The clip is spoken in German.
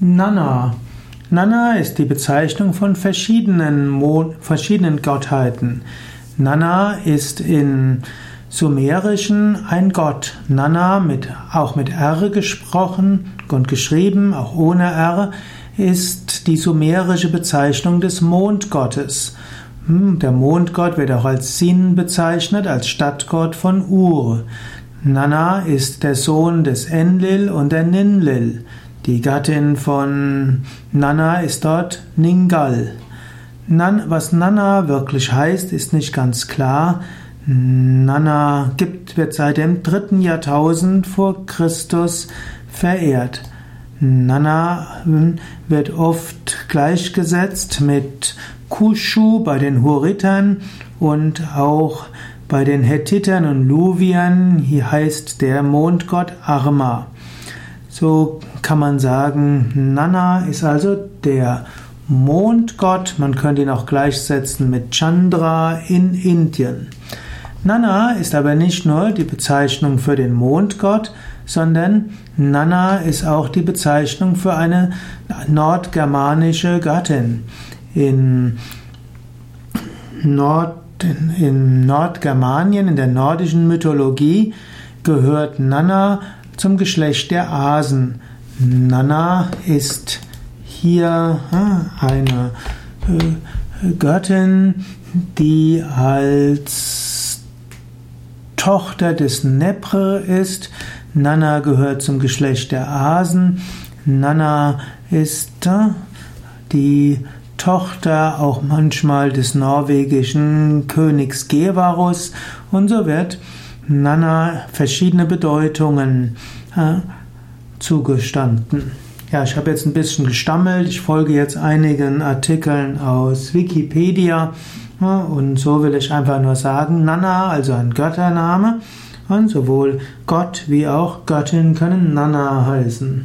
Nana. Nana ist die Bezeichnung von verschiedenen, Mo verschiedenen Gottheiten. Nana ist in Sumerischen ein Gott. Nana, mit, auch mit R gesprochen und geschrieben, auch ohne R, ist die sumerische Bezeichnung des Mondgottes. Hm, der Mondgott wird auch als Sin bezeichnet, als Stadtgott von Ur. Nana ist der Sohn des Enlil und der Ninlil. Die Gattin von Nana ist dort Ningal. Nan, was Nana wirklich heißt, ist nicht ganz klar. Nana gibt, wird seit dem dritten Jahrtausend vor Christus verehrt. Nana wird oft gleichgesetzt mit Kushu bei den Huritern und auch bei den Hethitern und Luviern. Hier heißt der Mondgott Arma. So kann man sagen, Nana ist also der Mondgott, man könnte ihn auch gleichsetzen mit Chandra in Indien. Nana ist aber nicht nur die Bezeichnung für den Mondgott, sondern Nana ist auch die Bezeichnung für eine nordgermanische Gattin. In, Nord, in Nordgermanien, in der nordischen Mythologie, gehört Nana zum Geschlecht der Asen. Nana ist hier eine äh, Göttin, die als Tochter des Nepre ist. Nana gehört zum Geschlecht der Asen. Nana ist die Tochter auch manchmal des norwegischen Königs Gevarus und so wird Nana verschiedene Bedeutungen zugestanden. Ja, ich habe jetzt ein bisschen gestammelt. Ich folge jetzt einigen Artikeln aus Wikipedia. Und so will ich einfach nur sagen, Nana, also ein Göttername. Und sowohl Gott wie auch Göttin können Nana heißen.